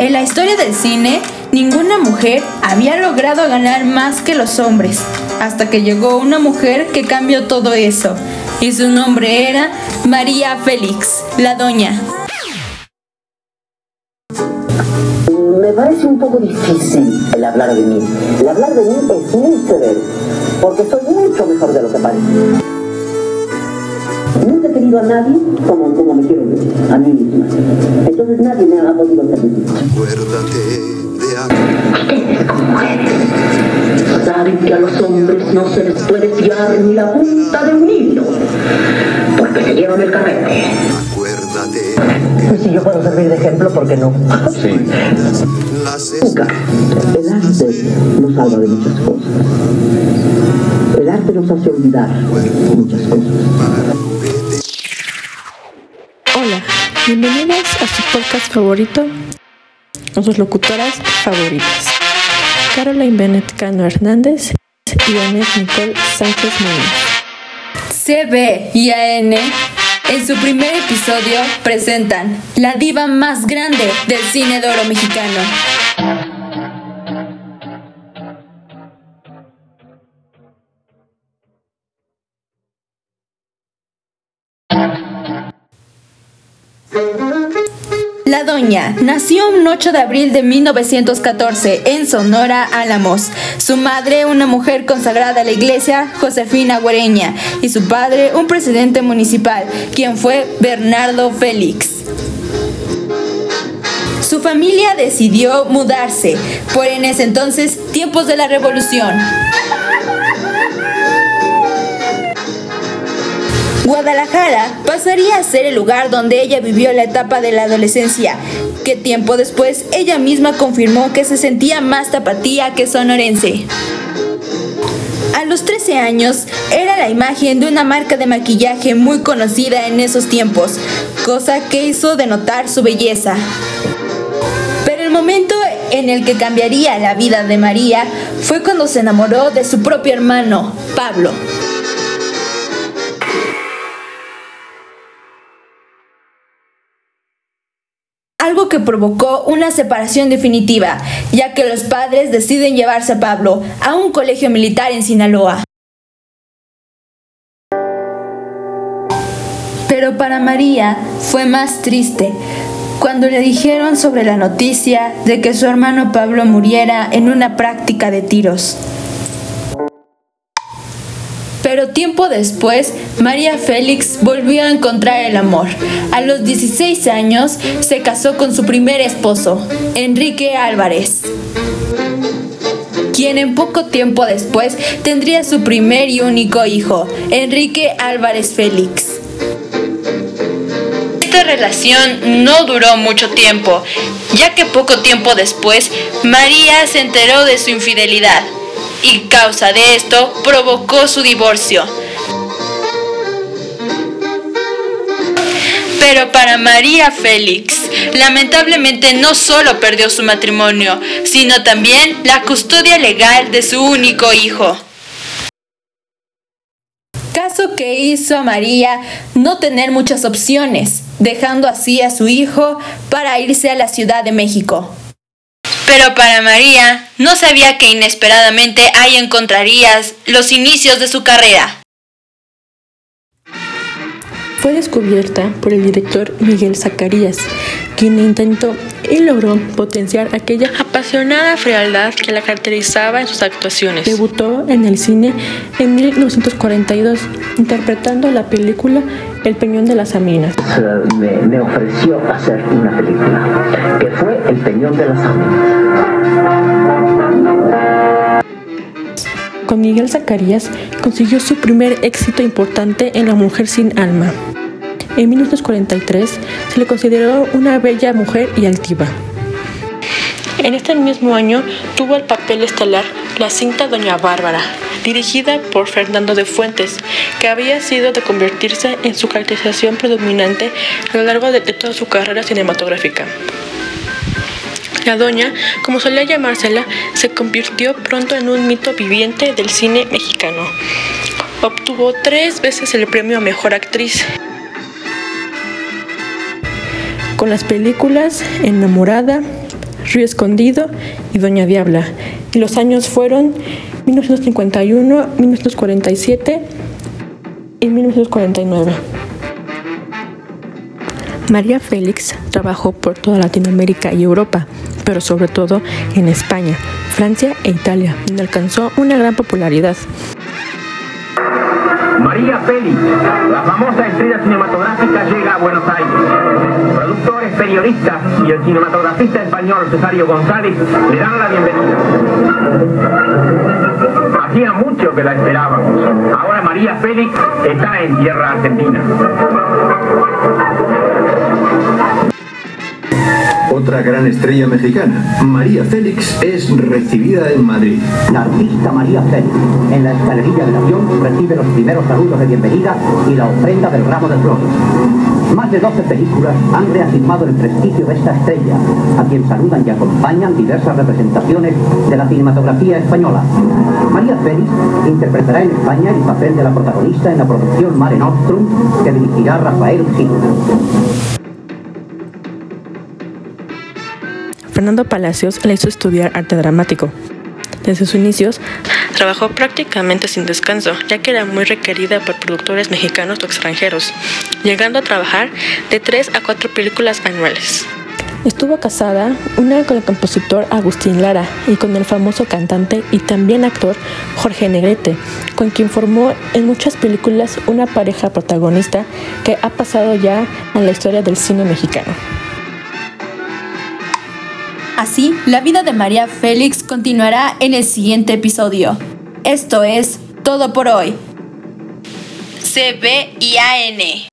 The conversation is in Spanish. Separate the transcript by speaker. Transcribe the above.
Speaker 1: En la historia del cine, ninguna mujer había logrado ganar más que los hombres, hasta que llegó una mujer que cambió todo eso, y su nombre era María Félix, la doña.
Speaker 2: Me parece un poco difícil el hablar de mí. El hablar de mí es muy severo, porque soy mucho mejor de lo que parece. Querido a nadie como, como me quiero yo, a mí misma. Entonces nadie me ha podido permitir.
Speaker 3: Acuérdate de
Speaker 2: mujeres saben que a los hombres no se les puede fiar ni la punta de un hilo, porque se llevan el carrete.
Speaker 3: Acuérdate
Speaker 2: Y si yo puedo servir de ejemplo, ¿por qué no? Sí. Nunca. El arte nos salva de muchas cosas. El arte nos hace olvidar muchas cosas.
Speaker 4: Hola, bienvenidos a su podcast favorito, a sus locutoras favoritas, Caroline Bennett Cano Hernández y Annette Nicole Sánchez Muñoz.
Speaker 1: CB y AN en su primer episodio presentan la diva más grande del cine de oro mexicano. La Doña nació un 8 de abril de 1914 en Sonora, Álamos. Su madre, una mujer consagrada a la iglesia, Josefina Guareña, y su padre, un presidente municipal, quien fue Bernardo Félix. Su familia decidió mudarse por en ese entonces tiempos de la revolución. Guadalajara pasaría a ser el lugar donde ella vivió la etapa de la adolescencia, que tiempo después ella misma confirmó que se sentía más tapatía que sonorense. A los 13 años era la imagen de una marca de maquillaje muy conocida en esos tiempos, cosa que hizo denotar su belleza. Pero el momento en el que cambiaría la vida de María fue cuando se enamoró de su propio hermano, Pablo. Algo que provocó una separación definitiva, ya que los padres deciden llevarse a Pablo a un colegio militar en Sinaloa. Pero para María fue más triste cuando le dijeron sobre la noticia de que su hermano Pablo muriera en una práctica de tiros. Tiempo después, María Félix volvió a encontrar el amor. A los 16 años se casó con su primer esposo, Enrique Álvarez, quien en poco tiempo después tendría su primer y único hijo, Enrique Álvarez Félix. Esta relación no duró mucho tiempo, ya que poco tiempo después María se enteró de su infidelidad y causa de esto provocó su divorcio. Pero para María Félix, lamentablemente no solo perdió su matrimonio, sino también la custodia legal de su único hijo. Caso que hizo a María no tener muchas opciones, dejando así a su hijo para irse a la Ciudad de México. Pero para María no sabía que inesperadamente ahí encontrarías los inicios de su carrera.
Speaker 4: Fue descubierta por el director Miguel Zacarías, quien intentó y logró potenciar aquella apasionada frialdad que la caracterizaba en sus actuaciones. Debutó en el cine en 1942, interpretando la película El Peñón de las Aminas.
Speaker 2: Me, me ofreció hacer una película, que fue El Peñón de las Ánimas.
Speaker 4: Con Miguel Zacarías consiguió su primer éxito importante en La Mujer sin Alma. En 1943 se le consideró una bella mujer y altiva. En este mismo año tuvo el papel estelar la cinta Doña Bárbara, dirigida por Fernando de Fuentes, que había sido de convertirse en su caracterización predominante a lo largo de, toda su carrera cinematográfica. La doña, como solía llamársela, se convirtió pronto en un mito viviente del cine mexicano. Obtuvo tres veces el premio a Mejor Actriz con las películas Enamorada, Río Escondido y Doña Diabla. Y los años fueron 1951, 1947 y 1949. María Félix trabajó por toda Latinoamérica y Europa, pero sobre todo en España, Francia e Italia, donde alcanzó una gran popularidad.
Speaker 5: María Félix, la famosa estrella cinematográfica, llega a Buenos Aires. Productores, periodistas y el cinematografista español Cesario González le dan la bienvenida. Hacía mucho que la esperábamos. Ahora María Félix está en tierra argentina.
Speaker 6: Otra gran estrella mexicana, María Félix, es recibida en Madrid.
Speaker 7: La artista María Félix, en la escalerilla del avión, recibe los primeros saludos de bienvenida y la ofrenda del ramo de flores. Más de 12 películas han reafirmado el prestigio de esta estrella, a quien saludan y acompañan diversas representaciones de la cinematografía española. María Félix interpretará en España el papel de la protagonista en la producción Mare Nostrum que dirigirá Rafael Gil.
Speaker 4: Fernando Palacios la hizo estudiar arte dramático. Desde sus inicios, trabajó prácticamente sin descanso, ya que era muy requerida por productores mexicanos o extranjeros, llegando a trabajar de 3 a 4 películas anuales. Estuvo casada una con el compositor Agustín Lara y con el famoso cantante y también actor Jorge Negrete, con quien formó en muchas películas una pareja protagonista que ha pasado ya a la historia del cine mexicano.
Speaker 1: Así, la vida de María Félix continuará en el siguiente episodio. Esto es todo por hoy. C, B y A, N.